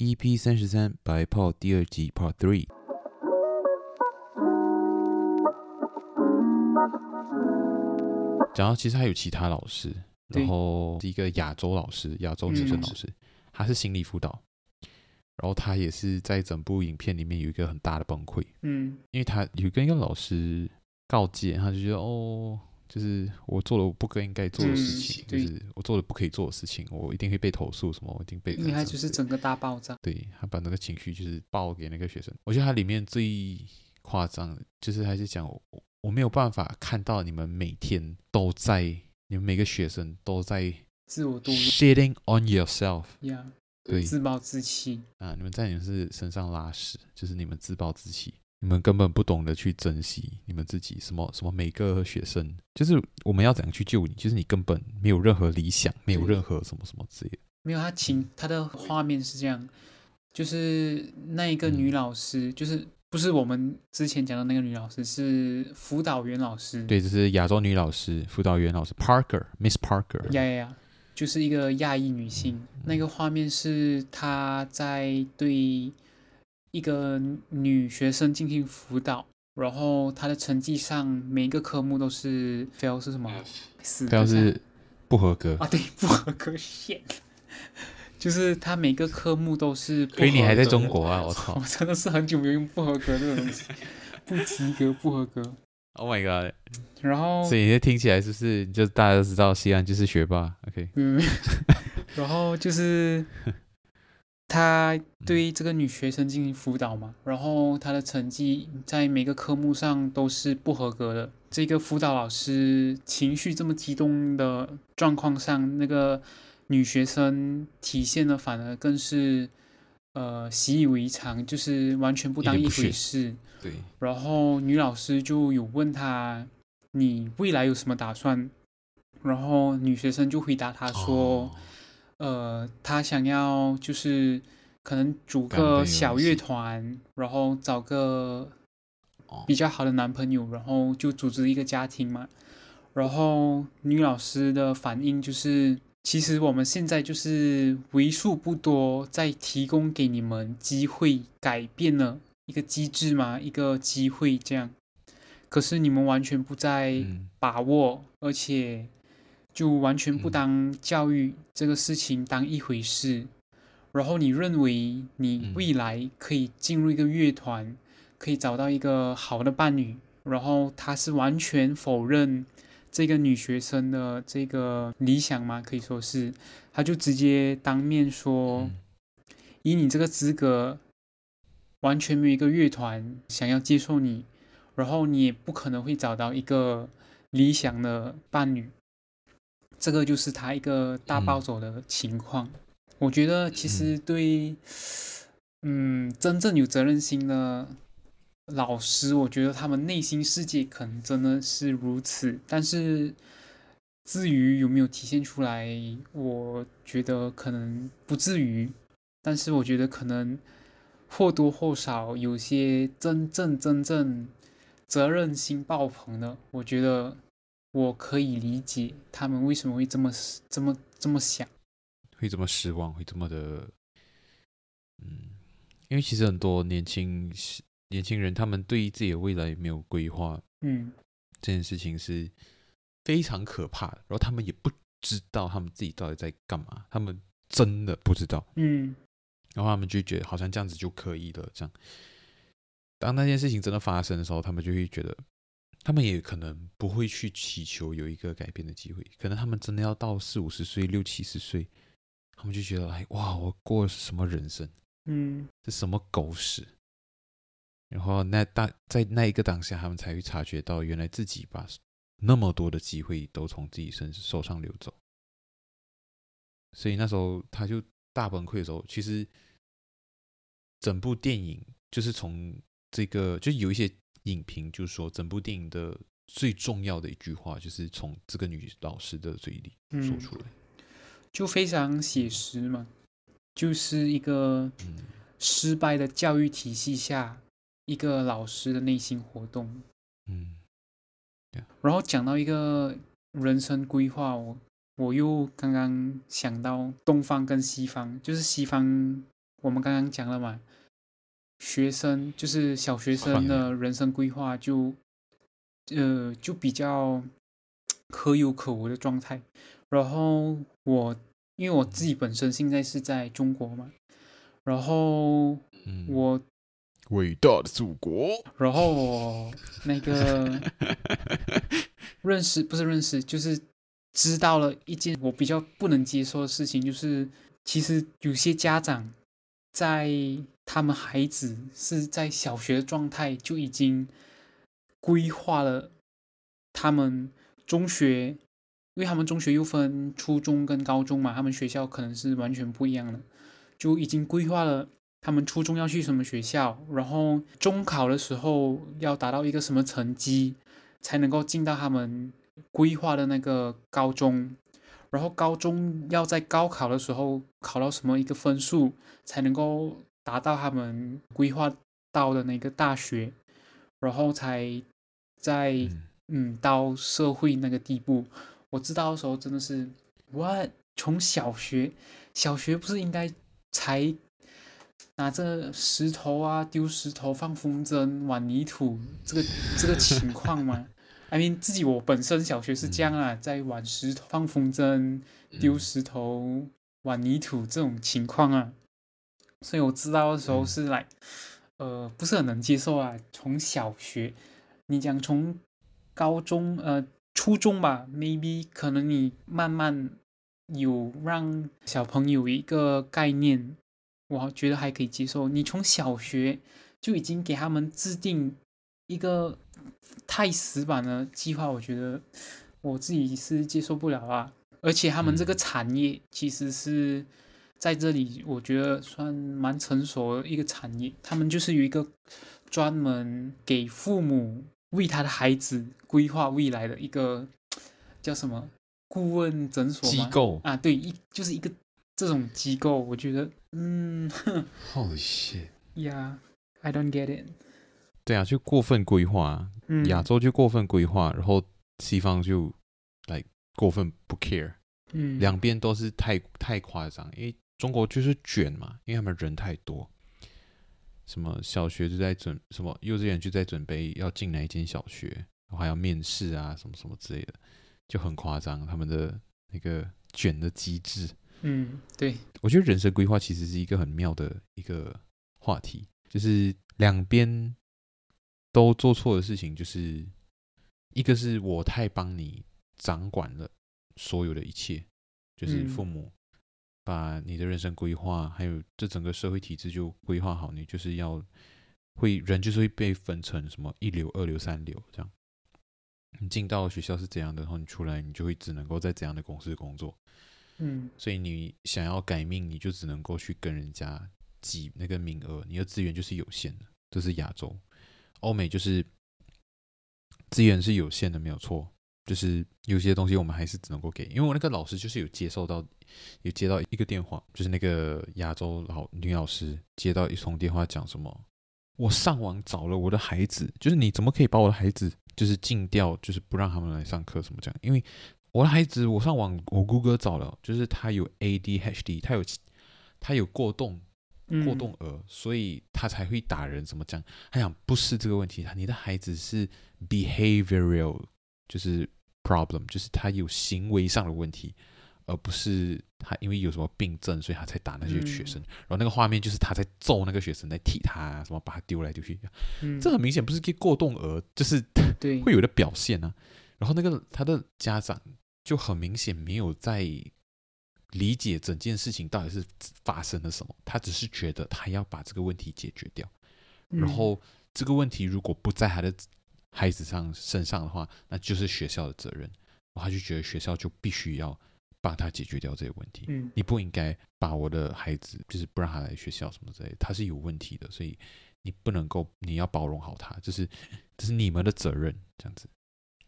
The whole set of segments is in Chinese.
EP 三十三白炮第二集 Part Three。讲到其实还有其他老师，然后是一个亚洲老师，亚洲女生老师，她是心理辅导，然后她也是在整部影片里面有一个很大的崩溃，嗯，因为她有跟一个老师告诫，她就觉得哦。就是我做了我不应该做的事情，嗯、就是我做了不可以做的事情，我一定会被投诉什么，我一定被。因为他就是整个大爆炸。对，他把那个情绪就是爆给那个学生。我觉得他里面最夸张的，就是还是讲我我没有办法看到你们每天都在，你们每个学生都在自我度 shitting on yourself，，yeah, 对，自暴自弃啊，你们在你们是身上拉屎，就是你们自暴自弃。你们根本不懂得去珍惜你们自己，什么什么每个学生，就是我们要怎样去救你？就是你根本没有任何理想，没有任何什么什么之类的。没有，他情他的画面是这样，就是那一个女老师，嗯、就是不是我们之前讲的那个女老师，是辅导员老师。对，这是亚洲女老师，辅导员老师，Parker，Miss Parker。呀呀呀，就是一个亚裔女性。嗯、那个画面是她在对。一个女学生进行辅导，然后她的成绩上每一个科目都是 fail 是什么？fail 是不合格啊？对，不合格线，就是她每个科目都是。所以你还在中国啊？我操！我真的是很久没有用不合格这个东西，不及格，不合格。Oh my god！然后，所以你听起来是不是就大家都知道西安就是学霸？OK。嗯。然后就是。他对这个女学生进行辅导嘛，然后她的成绩在每个科目上都是不合格的。这个辅导老师情绪这么激动的状况上，那个女学生体现的反而更是呃习以为常，就是完全不当一回事。对。然后女老师就有问她：“你未来有什么打算？”然后女学生就回答她说。哦呃，他想要就是可能组个小乐团，然后找个比较好的男朋友，然后就组织一个家庭嘛。然后女老师的反应就是，其实我们现在就是为数不多在提供给你们机会改变了一个机制嘛，一个机会这样。可是你们完全不在把握，嗯、而且。就完全不当教育这个事情当一回事，然后你认为你未来可以进入一个乐团，可以找到一个好的伴侣，然后他是完全否认这个女学生的这个理想吗？可以说是，他就直接当面说，以你这个资格，完全没有一个乐团想要接受你，然后你也不可能会找到一个理想的伴侣。这个就是他一个大暴走的情况。嗯、我觉得其实对，嗯，嗯，真正有责任心的老师，我觉得他们内心世界可能真的是如此。但是至于有没有体现出来，我觉得可能不至于。但是我觉得可能或多或少有些真正真正责任心爆棚的，我觉得。我可以理解他们为什么会这么、这么、这么想，会这么失望，会这么的，嗯，因为其实很多年轻年轻人，他们对于自己的未来没有规划，嗯，这件事情是非常可怕的。然后他们也不知道他们自己到底在干嘛，他们真的不知道，嗯，然后他们就觉得好像这样子就可以了。这样，当那件事情真的发生的时候，他们就会觉得。他们也可能不会去祈求有一个改变的机会，可能他们真的要到四五十岁、六七十岁，他们就觉得哎，哇，我过什么人生？嗯，这什么狗屎？然后那大在那一个当下，他们才会察觉到，原来自己把那么多的机会都从自己身手上流走。所以那时候他就大崩溃的时候，其实整部电影就是从这个，就有一些影评就是说，整部电影的最重要的一句话就是从这个女老师的嘴里说出来，嗯、就非常写实嘛，就是一个失败的教育体系下一个老师的内心活动。嗯，然后讲到一个人生规划，我我又刚刚想到东方跟西方，就是西方我们刚刚讲了嘛。学生就是小学生的人生规划就，呃，就比较可有可无的状态。然后我因为我自己本身现在是在中国嘛，然后我伟大的祖国，然后我 那个 认识不是认识，就是知道了一件我比较不能接受的事情，就是其实有些家长在。他们孩子是在小学的状态就已经规划了他们中学，因为他们中学又分初中跟高中嘛，他们学校可能是完全不一样的，就已经规划了他们初中要去什么学校，然后中考的时候要达到一个什么成绩才能够进到他们规划的那个高中，然后高中要在高考的时候考到什么一个分数才能够。达到他们规划到的那个大学，然后才在嗯，嗯到社会那个地步。我知道的时候真的是，what？从小学，小学不是应该才拿着石头啊丢石头放风筝玩泥土这个这个情况吗？I mean 自己我本身小学是这样啊，在玩石头放风筝丢石头玩泥土这种情况啊。所以我知道的时候是来，呃，不是很能接受啊。从小学，你讲从高中，呃，初中吧，maybe 可能你慢慢有让小朋友一个概念，我觉得还可以接受。你从小学就已经给他们制定一个太死板的计划，我觉得我自己是接受不了啊。而且他们这个产业其实是。在这里，我觉得算蛮成熟的一个产业。他们就是有一个专门给父母为他的孩子规划未来的一个叫什么顾问诊所机构啊？对，一就是一个这种机构。我觉得，嗯，Holy shit！Yeah，I don't get it。对啊，就过分规划，亚洲就过分规划，然后西方就来过分不 care。嗯，两边都是太太夸张，因为。中国就是卷嘛，因为他们人太多，什么小学就在准，什么幼稚园就在准备要进哪一间小学，然后还要面试啊，什么什么之类的，就很夸张。他们的那个卷的机制，嗯，对，我觉得人生规划其实是一个很妙的一个话题，就是两边都做错的事情，就是一个是我太帮你掌管了所有的一切，就是父母。嗯把你的人生规划，还有这整个社会体制就规划好，你就是要会人就是会被分成什么一流、二流、三流这样。你进到学校是怎样的，然后你出来你就会只能够在怎样的公司工作。嗯，所以你想要改命，你就只能够去跟人家挤那个名额，你的资源就是有限的。这是亚洲，欧美就是资源是有限的，没有错。就是有些东西我们还是只能够给，因为我那个老师就是有接受到，有接到一个电话，就是那个亚洲老女老师接到一通电话，讲什么？我上网找了我的孩子，就是你怎么可以把我的孩子就是禁掉，就是不让他们来上课什么这样？因为我的孩子，我上网我谷歌找了，就是他有 ADHD，他有他有过动过动儿，嗯、所以他才会打人，怎么讲？他想不是这个问题，你的孩子是 behavioral，就是。problem 就是他有行为上的问题，而不是他因为有什么病症，所以他才打那些学生。嗯、然后那个画面就是他在揍那个学生，在踢他，什么把他丢来丢去。嗯、这很明显不是个过动儿，就是 对会有的表现啊。然后那个他的家长就很明显没有在理解整件事情到底是发生了什么，他只是觉得他要把这个问题解决掉。然后这个问题如果不在他的孩子上身上的话，那就是学校的责任。他就觉得学校就必须要帮他解决掉这些问题。嗯，你不应该把我的孩子就是不让他来学校什么之类的，他是有问题的，所以你不能够，你要包容好他，就是这是你们的责任，这样子。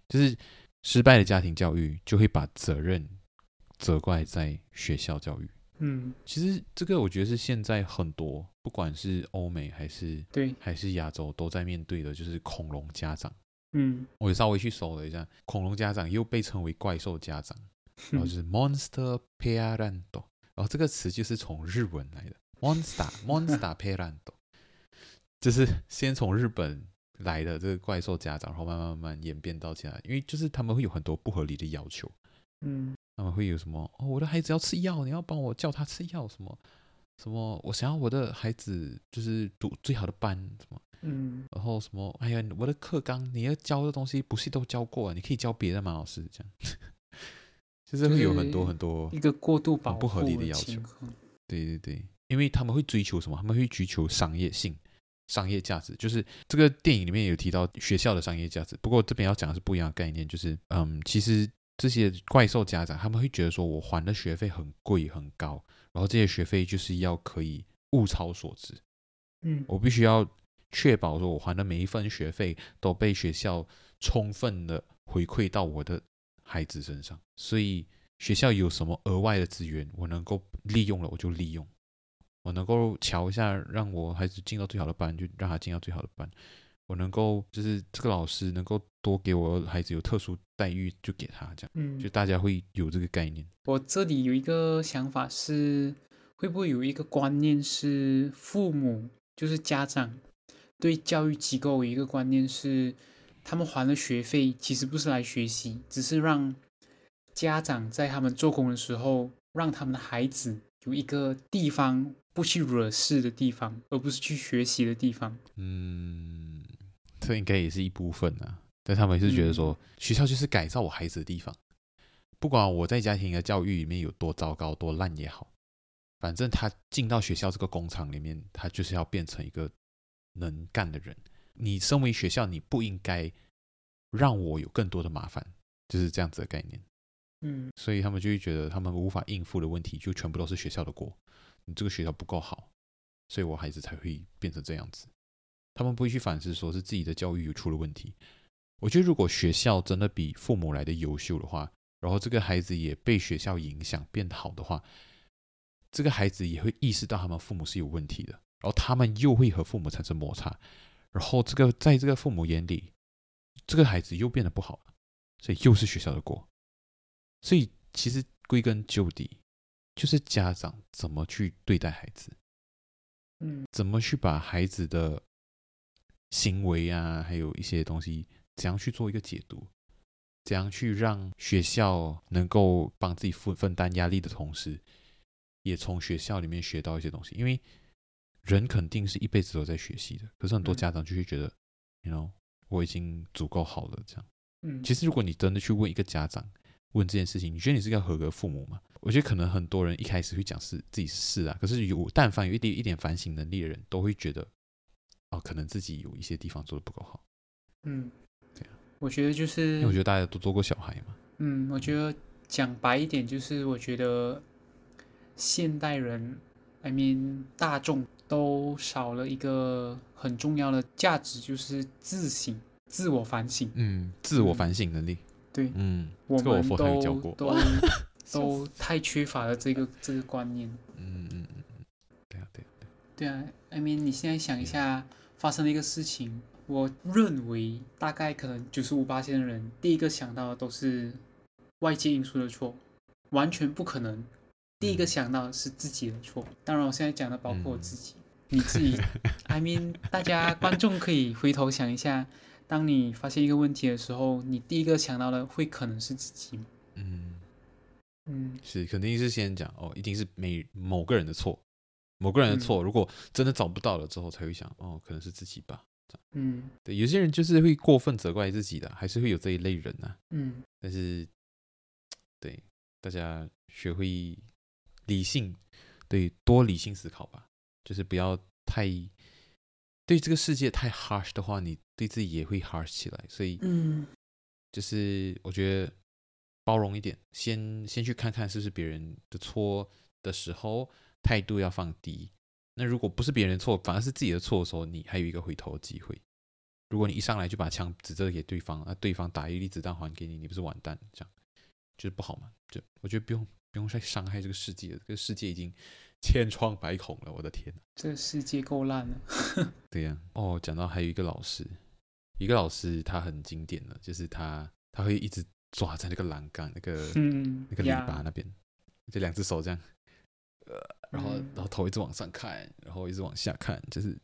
就是失败的家庭教育就会把责任责怪在学校教育。嗯，其实这个我觉得是现在很多不管是欧美还是对。还是亚洲都在面对的，就是恐龙家长。嗯，我也稍微去搜了一下，恐龙家长又被称为怪兽家长，然后就是 monster parent，然后这个词就是从日文来的，monster monster parent，就是先从日本来的这个怪兽家长，然后慢慢慢慢演变到现在，因为就是他们会有很多不合理的要求，嗯，他们会有什么哦，我的孩子要吃药，你要帮我叫他吃药，什么什么，我想要我的孩子就是读最好的班，什么。嗯，然后什么？哎呀，我的课纲你要教的东西不是都教过啊？你可以教别的吗？老师这样，就是会有很多很多一个过度保护不合理的要求。对对对，因为他们会追求什么？他们会追求商业性、商业价值。就是这个电影里面有提到学校的商业价值，不过这边要讲的是不一样的概念。就是嗯，其实这些怪兽家长他们会觉得说，我还的学费很贵很高，然后这些学费就是要可以物超所值。嗯，我必须要。确保说，我还的每一份学费都被学校充分的回馈到我的孩子身上，所以学校有什么额外的资源，我能够利用了我就利用，我能够瞧一下，让我孩子进到最好的班，就让他进到最好的班，我能够就是这个老师能够多给我孩子有特殊待遇，就给他这样，嗯，就大家会有这个概念。我这里有一个想法是，会不会有一个观念是父母就是家长。对教育机构有一个观念是，他们还了学费，其实不是来学习，只是让家长在他们做工的时候，让他们的孩子有一个地方不去惹事的地方，而不是去学习的地方。嗯，这应该也是一部分啊。但他们是觉得说，嗯、学校就是改造我孩子的地方，不管我在家庭的教育里面有多糟糕、多烂也好，反正他进到学校这个工厂里面，他就是要变成一个。能干的人，你身为学校，你不应该让我有更多的麻烦，就是这样子的概念。嗯，所以他们就会觉得他们无法应付的问题，就全部都是学校的锅。你这个学校不够好，所以我孩子才会变成这样子。他们不会去反思，说是自己的教育有出了问题。我觉得，如果学校真的比父母来的优秀的话，然后这个孩子也被学校影响变好的话，这个孩子也会意识到他们父母是有问题的。然后他们又会和父母产生摩擦，然后这个在这个父母眼里，这个孩子又变得不好了，所以又是学校的锅。所以其实归根究底，就是家长怎么去对待孩子，嗯，怎么去把孩子的行为啊，还有一些东西，怎样去做一个解读，怎样去让学校能够帮自己分分担压力的同时，也从学校里面学到一些东西，因为。人肯定是一辈子都在学习的，可是很多家长就会觉得，你 you know，我已经足够好了，这样。嗯，其实如果你真的去问一个家长，问这件事情，你觉得你是个合格父母吗？我觉得可能很多人一开始会讲是自己是啊，可是有但凡有一点一点反省能力的人，都会觉得，哦，可能自己有一些地方做的不够好。嗯，对啊，我觉得就是，因为我觉得大家都做过小孩嘛。嗯，我觉得讲白一点就是，我觉得现代人，I mean 大众。都少了一个很重要的价值，就是自省、自我反省。嗯，自我反省能力。嗯、对，嗯，我们都都 都太缺乏了这个这个观念。嗯嗯嗯，对啊对啊对。对啊，I mean，你现在想一下，发生了一个事情，我认为大概可能九十五%的人第一个想到的都是外界因素的错，完全不可能。第一个想到的是自己的错，当然我现在讲的包括我自己。嗯你自己，I mean，大家观众可以回头想一下，当你发现一个问题的时候，你第一个想到的会可能是自己吗？嗯嗯，是，肯定是先讲哦，一定是每某个人的错，某个人的错。嗯、如果真的找不到了之后，才会想哦，可能是自己吧。嗯，对，有些人就是会过分责怪自己的，还是会有这一类人呐、啊。嗯，但是，对大家学会理性，对，多理性思考吧。就是不要太对这个世界太 harsh 的话，你对自己也会 harsh 起来。所以，嗯，就是我觉得包容一点，先先去看看是不是别人的错的时候，态度要放低。那如果不是别人错，反而是自己的错的时候，你还有一个回头的机会。如果你一上来就把枪指着给对方，那对方打一粒子弹还给你，你不是完蛋？这样就是不好嘛？就我觉得不用不用再伤害这个世界了，这个世界已经千疮百孔了。我的天，这个世界够烂了。对呀、啊，哦，讲到还有一个老师，一个老师他很经典的，就是他他会一直抓在那个栏杆那个、嗯、那个篱笆那边，就两只手这样，呃，然后、嗯、然后头一直往上看，然后一直往下看，就是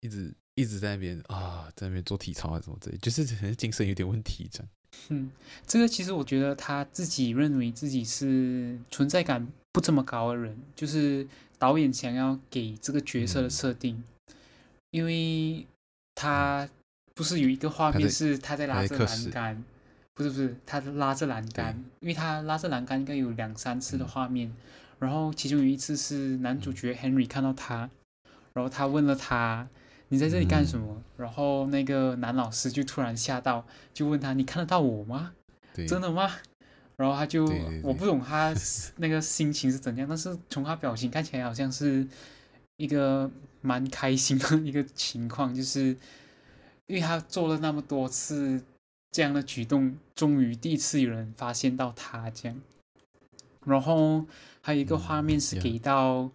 一直。一直在那边啊，在那边做体操啊什么之类，就是精神有点问题这样。嗯，这个其实我觉得他自己认为自己是存在感不这么高的人，就是导演想要给这个角色的设定，嗯、因为他不是有一个画面是他在拉着栏杆，不是不是他拉着栏杆，因为他拉着栏杆应该有两三次的画面，嗯、然后其中有一次是男主角 Henry 看到他，然后他问了他。你在这里干什么？嗯、然后那个男老师就突然吓到，就问他：“你看得到我吗？真的吗？”然后他就我不懂他那个心情是怎样，但是从他表情看起来好像是一个蛮开心的 一个情况，就是因为他做了那么多次这样的举动，终于第一次有人发现到他这样。然后还有一个画面是给到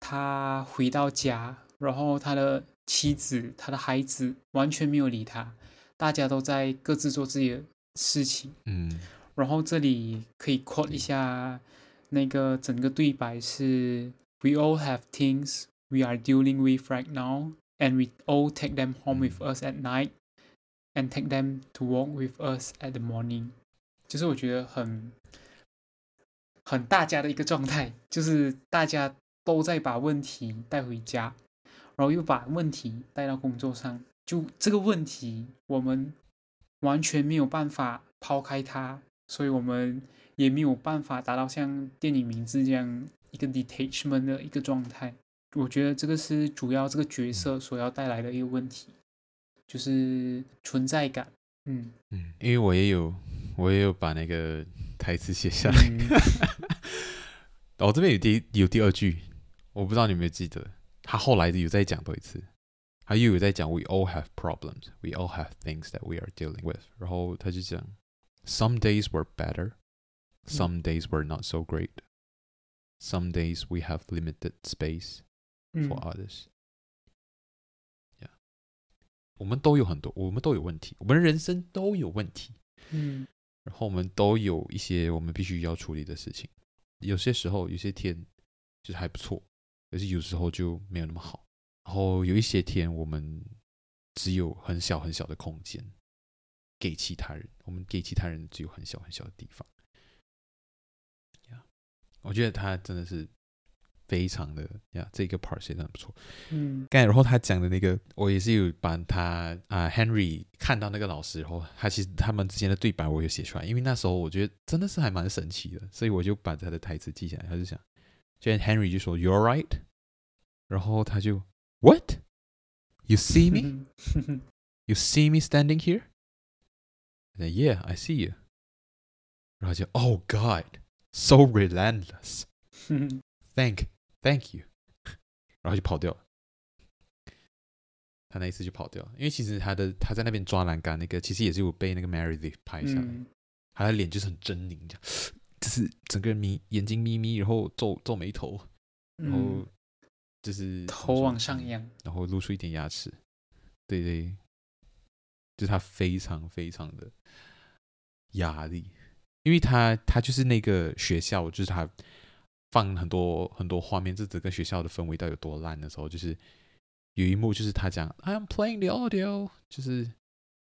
他回到家，嗯、然后他的。妻子，他的孩子完全没有理他，大家都在各自做自己的事情。嗯，然后这里可以 quote 一下那个整个对白是：We all have things we are dealing with right now, and we all take them home with us at night, and take them to walk with us at the morning。就是我觉得很很大家的一个状态，就是大家都在把问题带回家。然后又把问题带到工作上，就这个问题，我们完全没有办法抛开它，所以我们也没有办法达到像电影名字这样一个 detachment 的一个状态。我觉得这个是主要这个角色所要带来的一个问题，就是存在感。嗯嗯，因为我也有，我也有把那个台词写下来。我、嗯哦、这边有第有第二句，我不知道你有没有记得。他后来有再讲多一次，他又有在讲 "We all have problems, we all have things that we are dealing with"。然后他就讲 "Some days were better, some days were not so great, some days we have limited space for others." Yeah，我们都有很多，我们都有问题，我们人生都有问题。嗯， 然后我们都有一些我们必须要处理的事情。有些时候，有些天就是还不错。可是有时候就没有那么好，然后有一些天我们只有很小很小的空间给其他人，我们给其他人只有很小很小的地方。呀，我觉得他真的是非常的呀，这个 part 写的很不错。嗯，刚才然后他讲的那个，我也是有把他啊 Henry 看到那个老师，然后他其实他们之间的对白我有写出来，因为那时候我觉得真的是还蛮神奇的，所以我就把他的台词记下来。他就想。就 Henry 就说 "You're right"，然后他就 "What? You see me? You see me standing here?" And "Yeah, I see you." 然后就 "Oh God, so relentless. Thank, you." 然后就跑掉了。他那一次就跑掉了，因为其实他的他在那边抓栏杆那个，其实也是有被那个 Meredith 拍下来，嗯、他的脸就是很狰狞这样。就是整个人眯眼睛眯眯，然后皱皱眉头，然后就是、嗯、头往上仰，然后露出一点牙齿。对对，就是他非常非常的压力，因为他他就是那个学校，就是他放很多很多画面，这整个学校的氛围到底有多烂的时候，就是有一幕就是他讲 "I'm playing the audio"，就是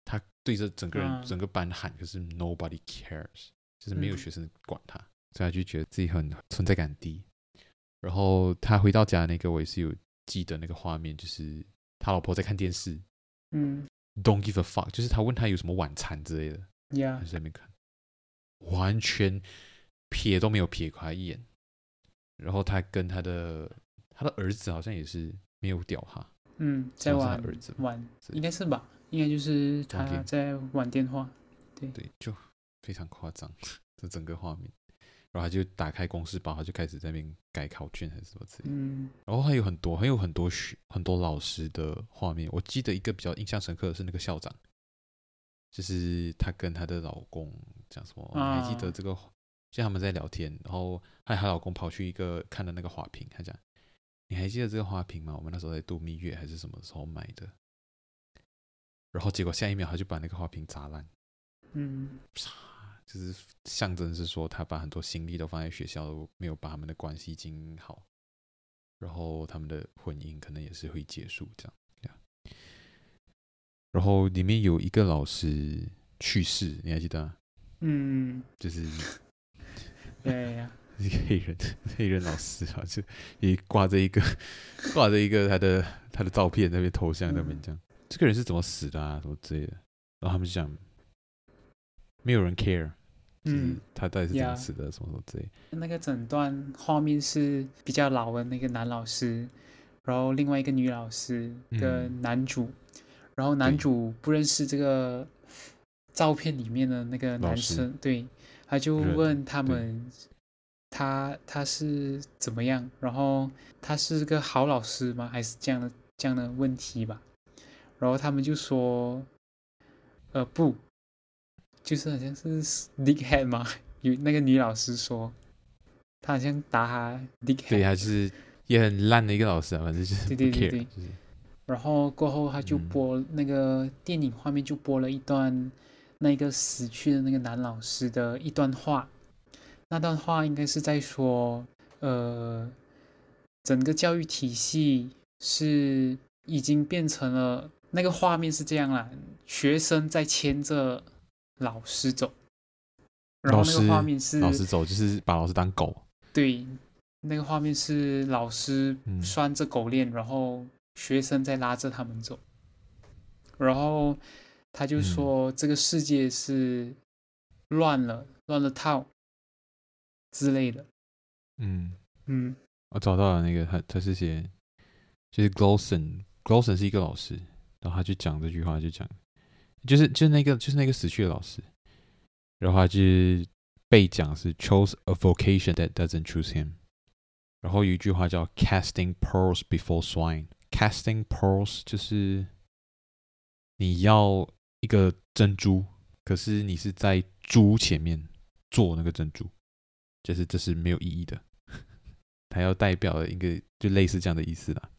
他对着整个人、嗯、整个班喊，可是 nobody cares。就是没有学生管他，嗯、所以他就觉得自己很存在感低。然后他回到家那个，我也是有记得那个画面，就是他老婆在看电视，嗯，Don't give a fuck，就是他问他有什么晚餐之类的，呀 Yeah，在那边看，完全瞥都没有瞥他一眼。然后他跟他的他的儿子好像也是没有屌哈，嗯，在玩儿子玩，应该是吧？应该就是他在玩电话，对对，就。非常夸张，这整个画面。然后他就打开公式包，他就开始在那边改考卷还是什么之类。嗯。然后还有很多，还有很多学很多老师的画面。我记得一个比较印象深刻的是那个校长，就是他跟他的老公讲什么？你还记得这个？就他们在聊天，然后还有她老公跑去一个看的那个花瓶，他讲：“你还记得这个花瓶吗？我们那时候在度蜜月还是什么时候买的？”然后结果下一秒他就把那个花瓶砸烂。嗯。就是象征是说，他把很多心力都放在学校，都没有把他们的关系经营好，然后他们的婚姻可能也是会结束这样。然后里面有一个老师去世，你还记得？嗯，就是，对呀，一 个黑人黑人老师啊，就也挂着一个 挂着一个他的他的照片那边头像那边这样，这个人是怎么死的啊？什么之类的？然后他们就讲。没有人 care，嗯，他到底是怎么死的？什么什么之类。那个整段画面是比较老的那个男老师，然后另外一个女老师跟男主，嗯、然后男主不认识这个照片里面的那个男生，对，他就问他们，他他是怎么样？然后他是个好老师吗？还是这样的这样的问题吧？然后他们就说，呃，不。就是好像是 dickhead 嘛，有那个女老师说，她好像打他 dickhead。对，还是也很烂的一个老师啊，反正就是对对对对。然后过后他就播那个电影画面，就播了一段那个死去的那个男老师的一段话。那段话应该是在说，呃，整个教育体系是已经变成了那个画面是这样啦，学生在牵着。老师走，然后那个画面是老师走，就是把老师当狗。对，那个画面是老师拴着狗链，嗯、然后学生在拉着他们走。然后他就说：“这个世界是乱了，嗯、乱了套之类的。”嗯嗯，我找到了那个，他他是写，就是 Glosson，Glosson 是一个老师，然后他就讲这句话，就讲。就是就是那个就是那个死去的老师，然后他就被讲是 chose a vocation that doesn't choose him，然后有一句话叫 casting pearls before swine，casting pearls 就是你要一个珍珠，可是你是在猪前面做那个珍珠，就是这是没有意义的，它要代表一个就类似这样的意思啦。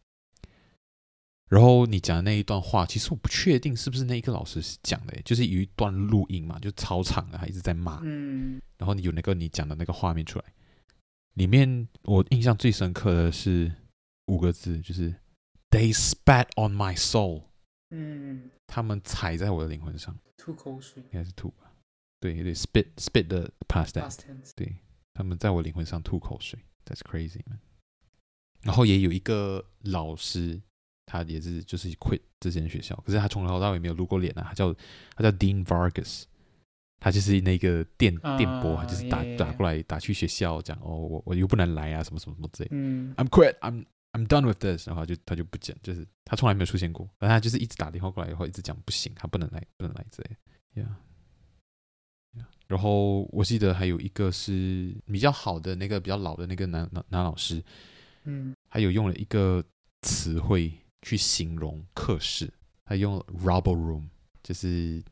然后你讲的那一段话，其实我不确定是不是那一个老师是讲的，就是有一段录音嘛，就超长的，他一直在骂。嗯。然后你有那个你讲的那个画面出来，里面我印象最深刻的是五个字，就是 “They spat on my soul”。嗯。他们踩在我的灵魂上。吐口水。应该是吐吧？对对，spit spit 的 past tense。对，他们在我灵魂上吐口水。That's crazy man。然后也有一个老师。他也是就是 quit 这间学校，可是他从头到尾没有露过脸啊。他叫他叫 Dean Vargas，他就是那个电、uh, 电波，就是打.打过来打去学校讲哦，我我又不能来啊，什么什么什么之类。嗯，I'm quit，I'm I'm done with this，然后就他就不讲，就是他从来没有出现过，但他就是一直打电话过来，然后一直讲不行，他不能来，不能来之类。Yeah. 然后我记得还有一个是比较好的那个比较老的那个男男男老师，嗯，还有用了一个词汇。去形容课室，他用 rubble room，就是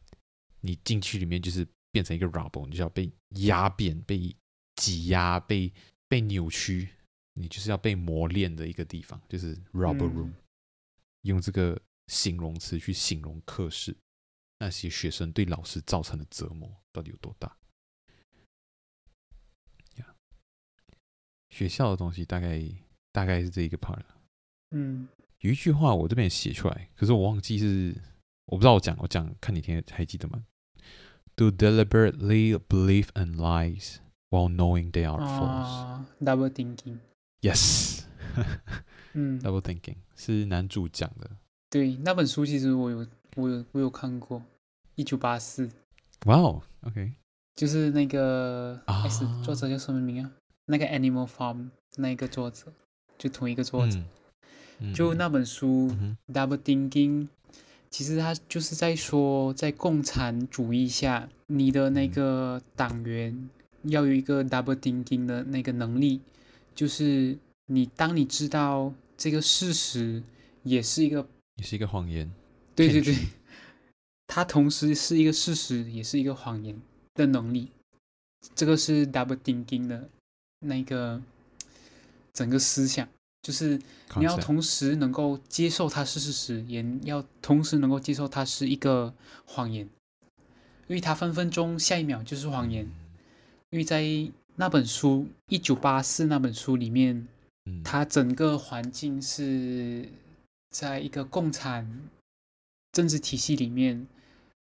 你进去里面就是变成一个 rubble，你就要被压扁、被挤压、被被扭曲，你就是要被磨练的一个地方，就是 rubble room。嗯、用这个形容词去形容课室，那些学生对老师造成的折磨到底有多大？Yeah. 学校的东西大概大概是这一个 part 嗯。有一句话我这边写出来，可是我忘记是我不知道我讲我讲看你听还记得吗？To deliberately believe in lies while knowing they are false. Double thinking. Yes. 嗯，Double thinking 是男主讲的。对，那本书其实我有我有我有看过，一九八四。哇哦，OK，就是那个 S、啊、作者叫什么名啊？那个 Animal Farm 那个作者就同一个作者。嗯就那本书《嗯、Double Thinking》，其实他就是在说，在共产主义下，你的那个党员要有一个 double thinking 的那个能力，就是你当你知道这个事实也是一个也是一个谎言，对对对，它同时是一个事实，也是一个谎言的能力，这个是 double thinking 的那个整个思想。就是你要同时能够接受它是事实，也要同时能够接受它是一个谎言，因为它分分钟下一秒就是谎言。因为在那本书《一九八四》那本书里面，它整个环境是在一个共产政治体系里面，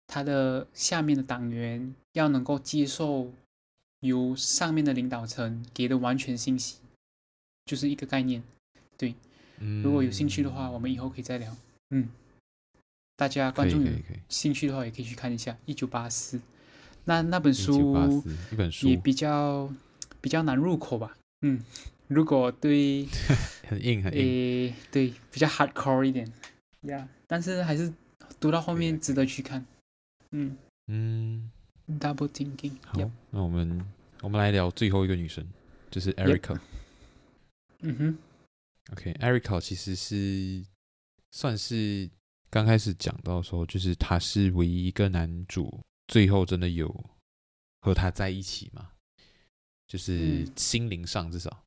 它的下面的党员要能够接受由上面的领导层给的完全信息，就是一个概念。对，如果有兴趣的话，我们以后可以再聊。嗯，大家观众有兴趣的话，也可以去看一下《一九八四》。那那本书一本书也比较比较难入口吧？嗯，如果对 很硬很硬，诶，对，比较 hardcore 一点，呀、yeah，但是还是读到后面值得去看。嗯嗯，Double Thinking。好，yep. 那我们我们来聊最后一个女生，就是 Erica。Yep. 嗯哼。OK，Erica、okay, 其实是算是刚开始讲到说，就是她是唯一一个男主，最后真的有和他在一起吗？就是心灵上至少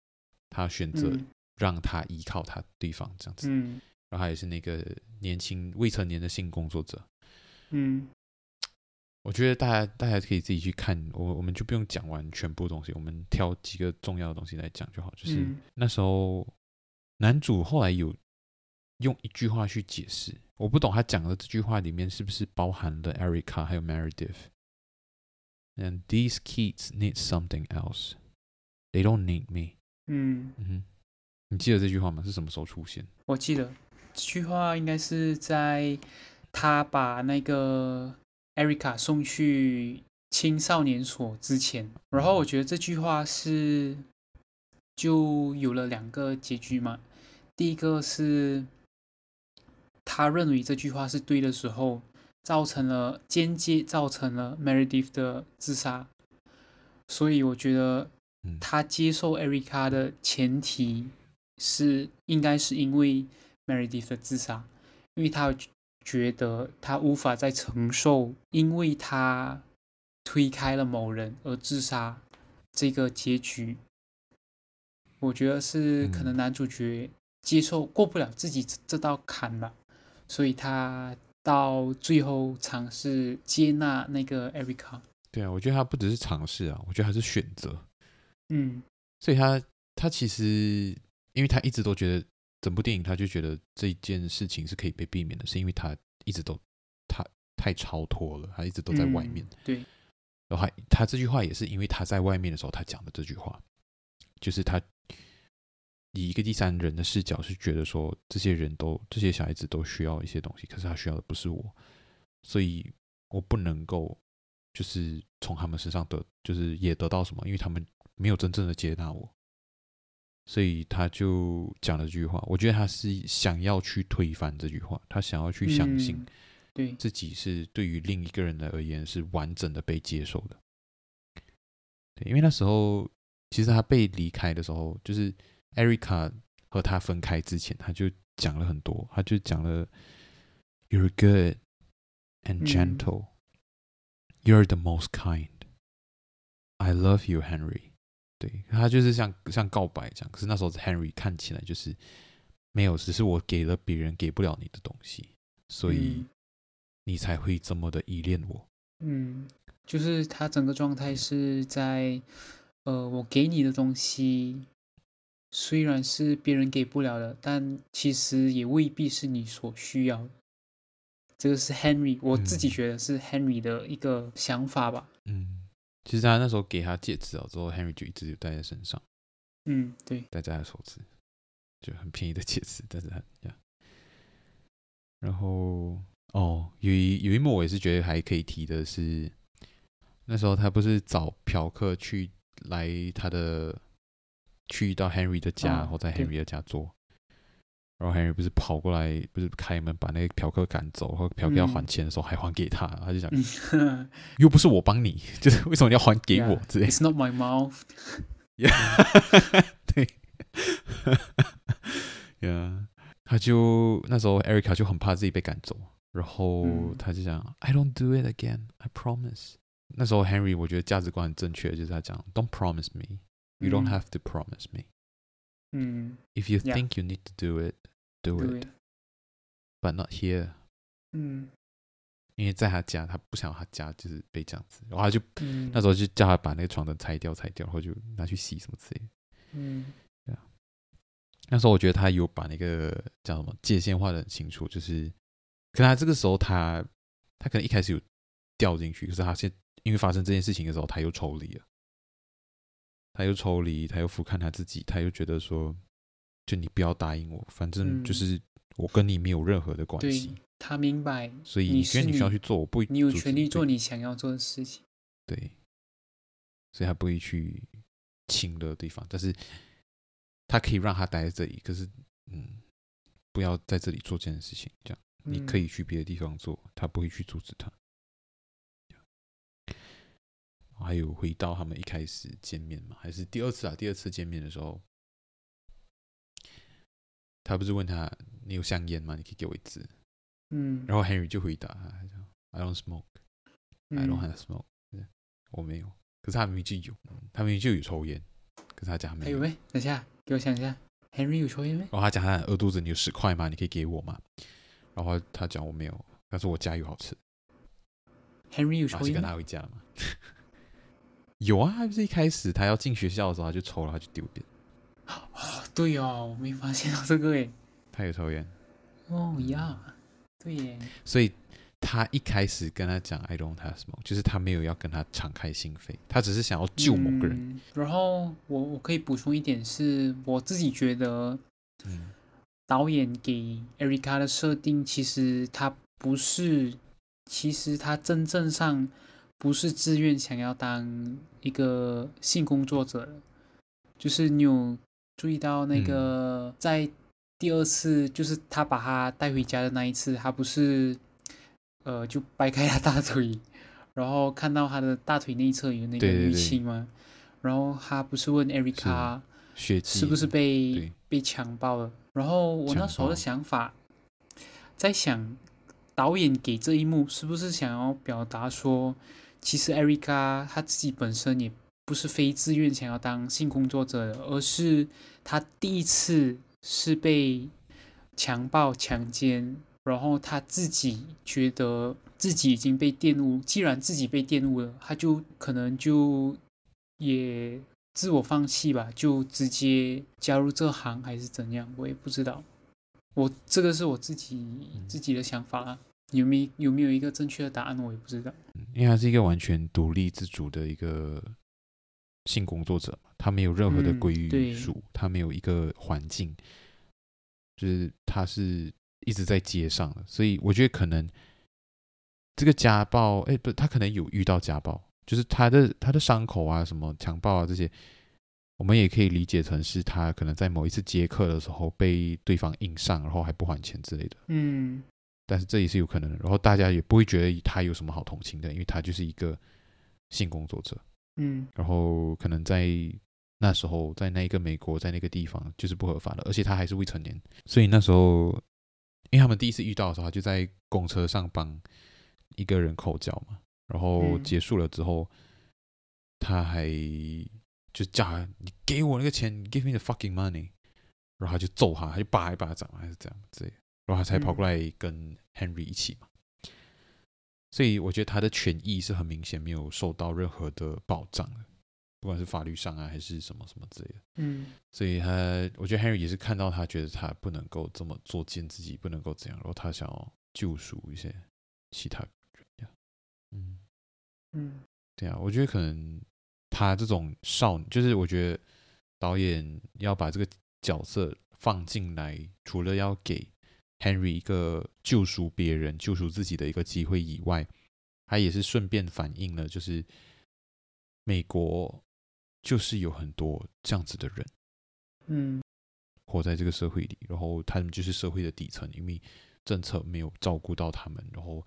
他选择让他依靠他对方这样子。嗯，然后他也是那个年轻未成年的性工作者。嗯，我觉得大家大家可以自己去看，我我们就不用讲完全部东西，我们挑几个重要的东西来讲就好。就是那时候。男主后来有用一句话去解释，我不懂他讲的这句话里面是不是包含了 Erica 还有 Meredith。And these kids need something else. They don't need me. 嗯嗯，你记得这句话吗？是什么时候出现？我记得这句话应该是在他把那个 Erica 送去青少年所之前。然后我觉得这句话是就有了两个结局嘛。第一个是，他认为这句话是对的时候，造成了间接造成了 Meredith 的自杀，所以我觉得他接受 Erica 的前提是应该是因为 Meredith 的自杀，因为他觉得他无法再承受，因为他推开了某人而自杀这个结局，我觉得是可能男主角。接受过不了自己这道坎吧，所以他到最后尝试接纳那个 Erica。对啊，我觉得他不只是尝试啊，我觉得他是选择。嗯，所以他他其实，因为他一直都觉得整部电影，他就觉得这件事情是可以被避免的，是因为他一直都他太超脱了，他一直都在外面。嗯、对，然后他这句话也是因为他在外面的时候，他讲的这句话，就是他。以一个第三人的视角，是觉得说，这些人都这些小孩子都需要一些东西，可是他需要的不是我，所以我不能够就是从他们身上得，就是也得到什么，因为他们没有真正的接纳我，所以他就讲了这句话。我觉得他是想要去推翻这句话，他想要去相信，对自己是对于另一个人的而言是完整的被接受的。对，因为那时候其实他被离开的时候，就是。Erica 和他分开之前，他就讲了很多，他就讲了 "You're good and gentle,、嗯、You're the most kind. I love you, Henry." 对，他就是像像告白这样。可是那时候 Henry 看起来就是没有，只是我给了别人给不了你的东西，所以你才会这么的依恋我。嗯，就是他整个状态是在呃，我给你的东西。虽然是别人给不了的，但其实也未必是你所需要的。这个是 Henry，我自己觉得是 Henry 的一个想法吧。嗯，其实他那时候给他戒指了之后，Henry 就一直就戴在身上。嗯，对，戴在他手指，就很便宜的戒指，但是他这样。然后哦，有一有一幕我也是觉得还可以提的是，那时候他不是找嫖客去来他的。去到 Henry 的家，然后在 Henry 的家做，然后 Henry 不是跑过来，不是开门把那个嫖客赶走，然后嫖客要还钱的时候还还给他，他就讲，嗯、又不是我帮你，就是为什么你要还给我？之类 It's not my mouth。对，呀，他就那时候 Erica 就很怕自己被赶走，然后他就讲、嗯、I don't do it again, I promise。那时候 Henry 我觉得价值观很正确，就是他讲 Don't promise me, you don't have to promise me。嗯，If you think you need to do it。Do it, but not here. 嗯，因为在他家，他不想他家就是被这样子，然后他就、嗯、那时候就叫他把那个床单拆掉，拆掉，然后就拿去洗什么之类的。嗯，对啊。那时候我觉得他有把那个叫什么界限画的很清楚，就是，可能他这个时候他他可能一开始有掉进去，可是他现因为发生这件事情的时候，他又抽离了，他又抽离，他又俯瞰他自己，他又觉得说。就你不要答应我，反正就是我跟你没有任何的关系。对，他明白，所以你觉得你需要去做，我不会，你有权利做你想要做的事情。对，所以他不会去亲的地方，但是他可以让他待在这里。可是，嗯，不要在这里做这件事情。这样，你可以去别的地方做，他不会去阻止他。还有回到他们一开始见面嘛，还是第二次啊？第二次见面的时候。他不是问他，你有香烟吗？你可以给我一支。嗯，然后 Henry 就回答他：“I don't smoke, I don't have smoke。”我没有，可是他明明就有，他明明就有抽烟，可是他讲他没有。哎，等下，给我想一下，Henry 有抽烟没？然后他讲他饿肚子，你有十块吗？你可以给我吗？然后他讲我没有，但是我家有好吃。Henry 有抽烟，跟他回家吗？有啊，他不是一开始他要进学校的时候他就抽了，他就丢掉。哦，对哦，我没发现到这个诶。他有抽烟。哦呀，对耶。所以他一开始跟他讲 “I don't have smoke”，就是他没有要跟他敞开心扉，他只是想要救某个人。嗯、然后我我可以补充一点是，我自己觉得，嗯，导演给 Erica 的设定，其实他不是，其实他真正上不是自愿想要当一个性工作者，就是你有。注意到那个，在第二次，就是他把他带回家的那一次，他不是，呃，就掰开他大腿，然后看到他的大腿内侧有那个淤青吗？然后他不是问 Erica 是不是被被强暴了？然后我那时候的想法，在想导演给这一幕是不是想要表达说，其实 Erica 他自己本身也。不是非自愿想要当性工作者，而是他第一次是被强暴、强奸，然后他自己觉得自己已经被玷污。既然自己被玷污了，他就可能就也自我放弃吧，就直接加入这行还是怎样，我也不知道。我这个是我自己自己的想法啊，有没有，有没有一个正确的答案，我也不知道。因为他是一个完全独立自主的一个。性工作者嘛，他没有任何的归属，嗯、他没有一个环境，就是他是一直在街上的，所以我觉得可能这个家暴，哎，不，他可能有遇到家暴，就是他的他的伤口啊，什么强暴啊这些，我们也可以理解成是他可能在某一次接客的时候被对方硬上，然后还不还钱之类的，嗯，但是这也是有可能的，然后大家也不会觉得他有什么好同情的，因为他就是一个性工作者。嗯，然后可能在那时候，在那一个美国，在那个地方就是不合法的，而且他还是未成年，所以那时候，因为他们第一次遇到的时候，他就在公车上帮一个人口交嘛，然后结束了之后，嗯、他还就叫他你给我那个钱，give me the fucking money，然后他就揍他，他就扒一巴掌还是这样子，然后他才跑过来跟 Henry 一起嘛。所以我觉得他的权益是很明显没有受到任何的保障的，不管是法律上啊还是什么什么之类的。嗯，所以他我觉得 Henry 也是看到他觉得他不能够这么作践自己，不能够这样，然后他想要救赎一些其他人。嗯嗯，对啊，我觉得可能他这种少女，就是我觉得导演要把这个角色放进来，除了要给。Henry 一个救赎别人、救赎自己的一个机会以外，他也是顺便反映了，就是美国就是有很多这样子的人。嗯，活在这个社会里，然后他们就是社会的底层，因为政策没有照顾到他们，然后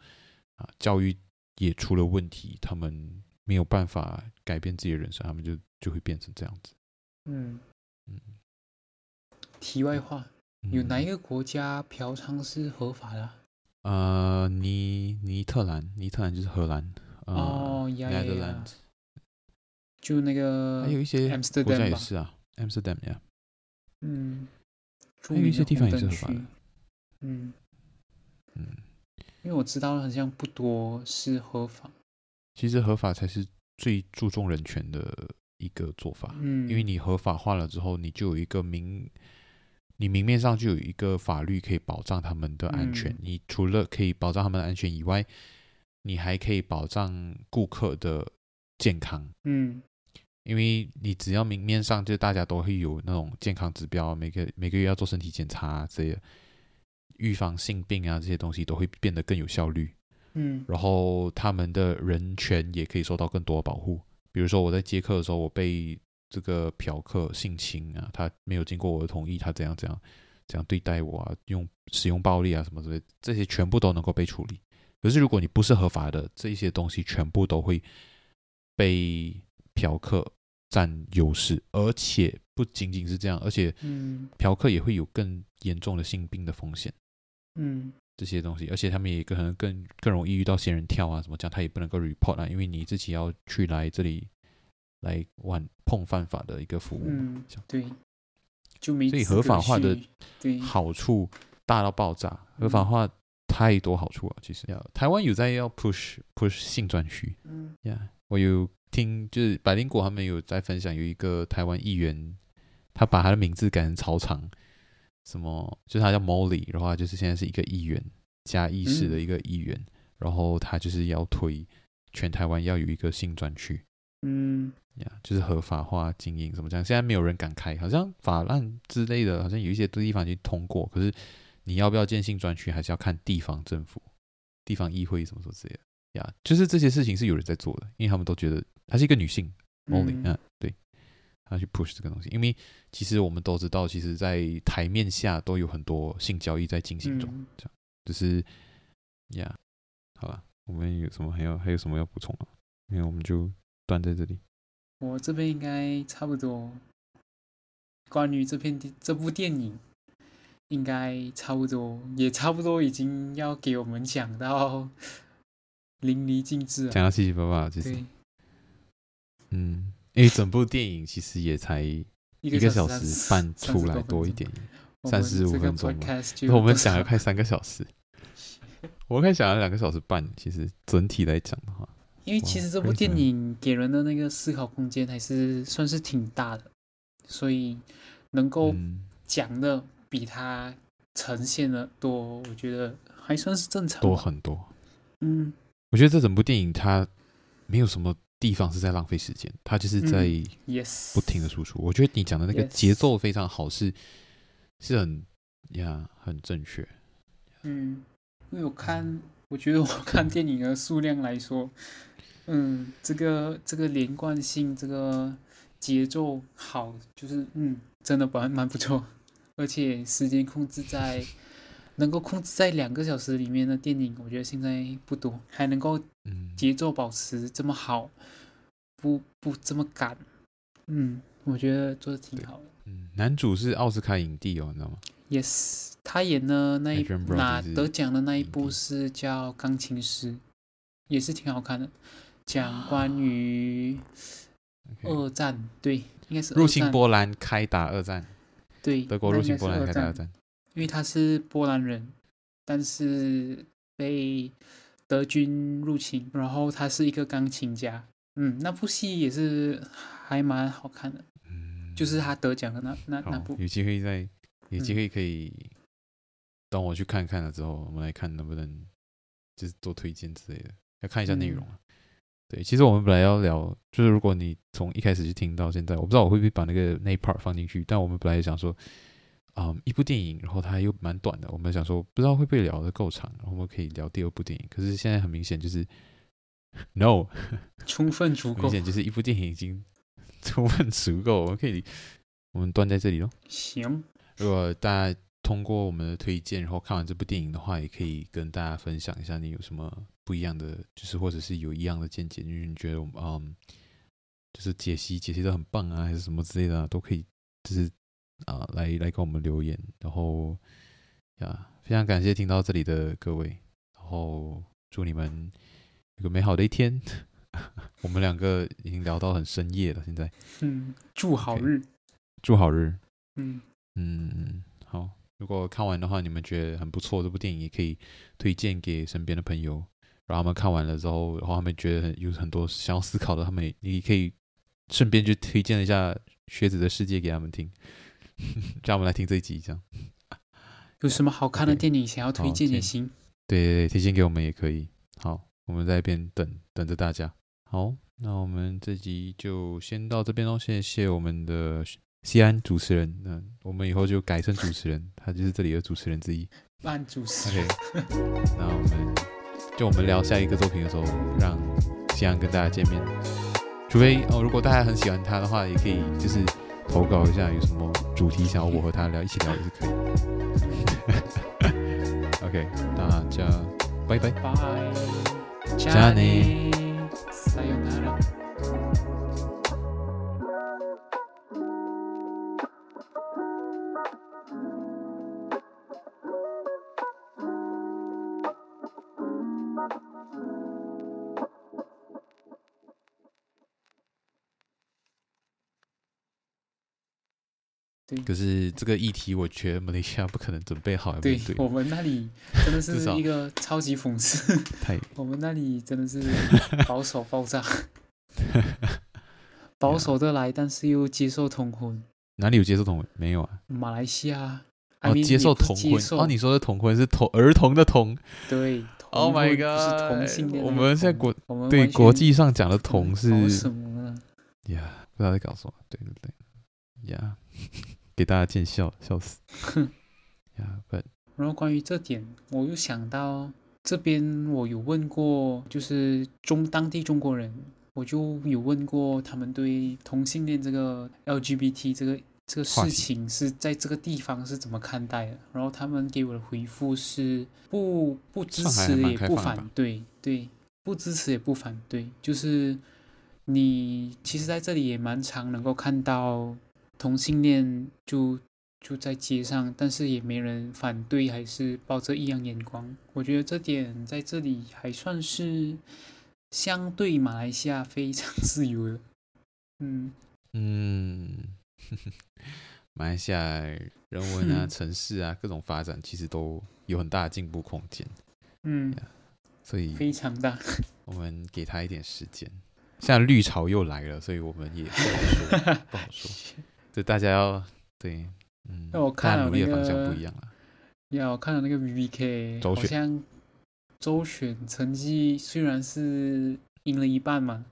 啊，教育也出了问题，他们没有办法改变自己的人生，他们就就会变成这样子。嗯嗯。题外话，嗯、有哪一个国家嫖娼是合法的？呃，尼尼特兰，尼特兰就是荷兰。哦，呀呀呀。就那个，还有一些国家也是啊，Amsterdam 呀。嗯，还有一些地方也是合法的。嗯嗯，因为我知道好像不多是合法。其实合法才是最注重人权的一个做法。嗯，因为你合法化了之后，你就有一个明，你明面上就有一个法律可以保障他们的安全。嗯，你除了可以保障他们的安全以外，你还可以保障顾客的健康。嗯。因为你只要明面上就大家都会有那种健康指标，每个每个月要做身体检查啊，这些预防性病啊这些东西都会变得更有效率。嗯，然后他们的人权也可以受到更多的保护。比如说我在接客的时候，我被这个嫖客性侵啊，他没有经过我的同意，他怎样怎样怎样对待我啊，用使用暴力啊什么之类，这些全部都能够被处理。可是如果你不是合法的，这些东西全部都会被。嫖客占优势，而且不仅仅是这样，而且，嗯，嫖客也会有更严重的性病的风险，嗯，这些东西，而且他们也可能更更容易遇到仙人跳啊，什么这样，他也不能够 report 啊，因为你自己要去来这里来玩碰犯法的一个服务，嗯，对，就没，所以合法化的好处大到爆炸，合法化太多好处了，其实。要。台湾有在要 push push 性专区，嗯，呀，我有。听，就是百灵果他们有在分享，有一个台湾议员，他把他的名字改成超长，什么就是他叫 Molly，然后他就是现在是一个议员，嘉义市的一个议员，嗯、然后他就是要推全台湾要有一个性专区，嗯，呀，就是合法化经营什么这样，现在没有人敢开，好像法案之类的，好像有一些地方已经通过，可是你要不要建性专区，还是要看地方政府、地方议会什么什么之类的，呀，就是这些事情是有人在做的，因为他们都觉得。她是一个女性，Molly，嗯，对，她去 push 这个东西，因为其实我们都知道，其实，在台面下都有很多性交易在进行中，嗯、这样，就是，呀，好了，我们有什么还要还有什么要补充吗？没有，我们就断在这里。我这边应该差不多，关于这片这部电影，应该差不多，也差不多已经要给我们讲到 淋漓尽致了，讲到七七八八，其实。嗯，因为整部电影其实也才一个小时半出来多一点，三十五分钟嘛。我们讲了快三个小时，我们开讲了两个小时半。其实整体来讲的话，因为其实这部电影给人的那个思考空间还是算是挺大的，所以能够讲的比它呈现的多，我觉得还算是正常。多很多。嗯，我觉得这整部电影它没有什么。地方是在浪费时间，它就是在不停的输出。嗯、我觉得你讲的那个节奏非常好，是是很呀很正确。嗯，因为我看，我觉得我看电影的数量来说，嗯，这个这个连贯性，这个节奏好，就是嗯，真的蛮蛮不错。而且时间控制在能够控制在两个小时里面的电影，我觉得现在不多，还能够节奏保持这么好。不不这么赶，嗯，我觉得做的挺好的。嗯，男主是奥斯卡影帝哦，你知道吗？Yes，他演的那一拿得奖的那一部是叫《钢琴师》，也是挺好看的，讲关于二战.对，应该是入侵波兰开打二战，对，德国入侵波兰开打二战，因为他是波兰人，但是被德军入侵，然后他是一个钢琴家。嗯，那部戏也是还蛮好看的，嗯，就是他得奖的那那那部。有机会再，有机会可以等我去看看了之后，我们来看能不能就是做推荐之类的，要看一下内容。嗯、对，其实我们本来要聊，就是如果你从一开始就听到现在，我不知道我会不会把那个那一 part 放进去，但我们本来想说，嗯，一部电影，然后它又蛮短的，我们想说不知道会不会聊的够长，然后我们可以聊第二部电影。可是现在很明显就是。No，充分足够，明显就是一部电影已经 充分足够，我们可以，我们断在这里喽。行，如果大家通过我们的推荐，然后看完这部电影的话，也可以跟大家分享一下你有什么不一样的，就是或者是有一样的见解，就是你觉得我们嗯，就是解析解析的很棒啊，还是什么之类的，啊，都可以，就是啊，来来跟我们留言。然后呀，非常感谢听到这里的各位，然后祝你们有个美好的一天。我们两个已经聊到很深夜了，现在。嗯，祝好日，okay. 祝好日。嗯嗯，好。如果看完的话，你们觉得很不错，这部电影也可以推荐给身边的朋友。然后他们看完了之后，然后他们觉得有很多想要思考的，他们你可以顺便就推荐一下《靴子的世界》给他们听。让我们来听这一集，这样。有什么好看的电影想要推荐也行。对对对，推荐给我们也可以。好，我们在一边等等着大家。好，那我们这集就先到这边喽。谢谢我们的西安主持人，那我们以后就改成主持人，他就是这里的主持人之一。慢主持那我们就我们聊下一个作品的时候，让西安跟大家见面。除非哦，如果大家很喜欢他的话，也可以就是投稿一下，有什么主题想要我和他聊，一起聊也是可以。OK，大家拜拜，拜，加内。可是这个议题，我觉得马来西亚不可能准备好。对，对我们那里真的是 一个超级讽刺。太，我们那里真的是 保守爆炸，保守的来，但是又接受同婚。哪里有接受同婚？没有啊。马来西亚哦，接受同婚哦，你说的同婚是同儿童的同。对。Oh my god！是同性恋。我们在国对国际上讲的同是什么呢？呀，不知道在搞什么。对对对，呀。给大家见笑，笑死！哼呀，不。然后关于这点，我又想到这边，我有问过，就是中当地中国人，我就有问过他们对同性恋这个 LGBT 这个这个事情是在这个地方是怎么看待的。然后他们给我的回复是不不支持也不反对，对，不支持也不反对，就是你其实在这里也蛮常能够看到。同性恋就就在街上，但是也没人反对，还是抱着异样眼光。我觉得这点在这里还算是相对马来西亚非常自由的。嗯 嗯，马来西亚人文啊、城市啊各种发展，其实都有很大的进步空间。嗯，所以非常大。我们给他一点时间。现在绿潮又来了，所以我们也不好说，不好说。就大家要对，嗯，那我看了那个，努力的方向不一样了。呀，我看了那个 VVK，好像周选成绩虽然是赢了一半嘛，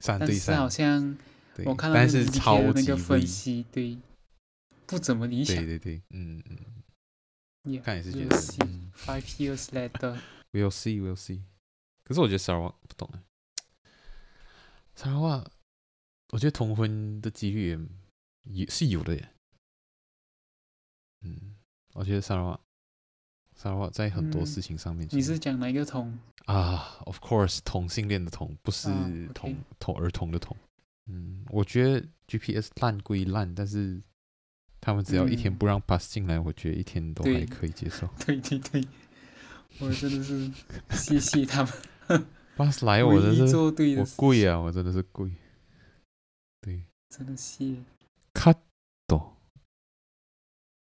三对三，但是好像我看到那个 VVK 的那个分析，对，不怎么理想。对对对，嗯嗯。Yeah, 看也是觉得。Five years later, we'll see, we'll see。可是我觉得沙拉瓦不懂啊，沙拉瓦，我觉得同婚的几率也。也是有的耶，嗯，我觉得沙拉瓦，沙拉瓦在很多事情上面，嗯，你是讲哪一个同啊？Of course，同性恋的同，不是同同儿童的同。嗯，我觉得 GPS 烂归烂，但是他们只要一天不让 pass 进来，嗯，我觉得一天都还可以接受。对对对，我真的是谢谢他们。pass 来，我真的是我跪啊，我真的是跪。对。真的谢 hat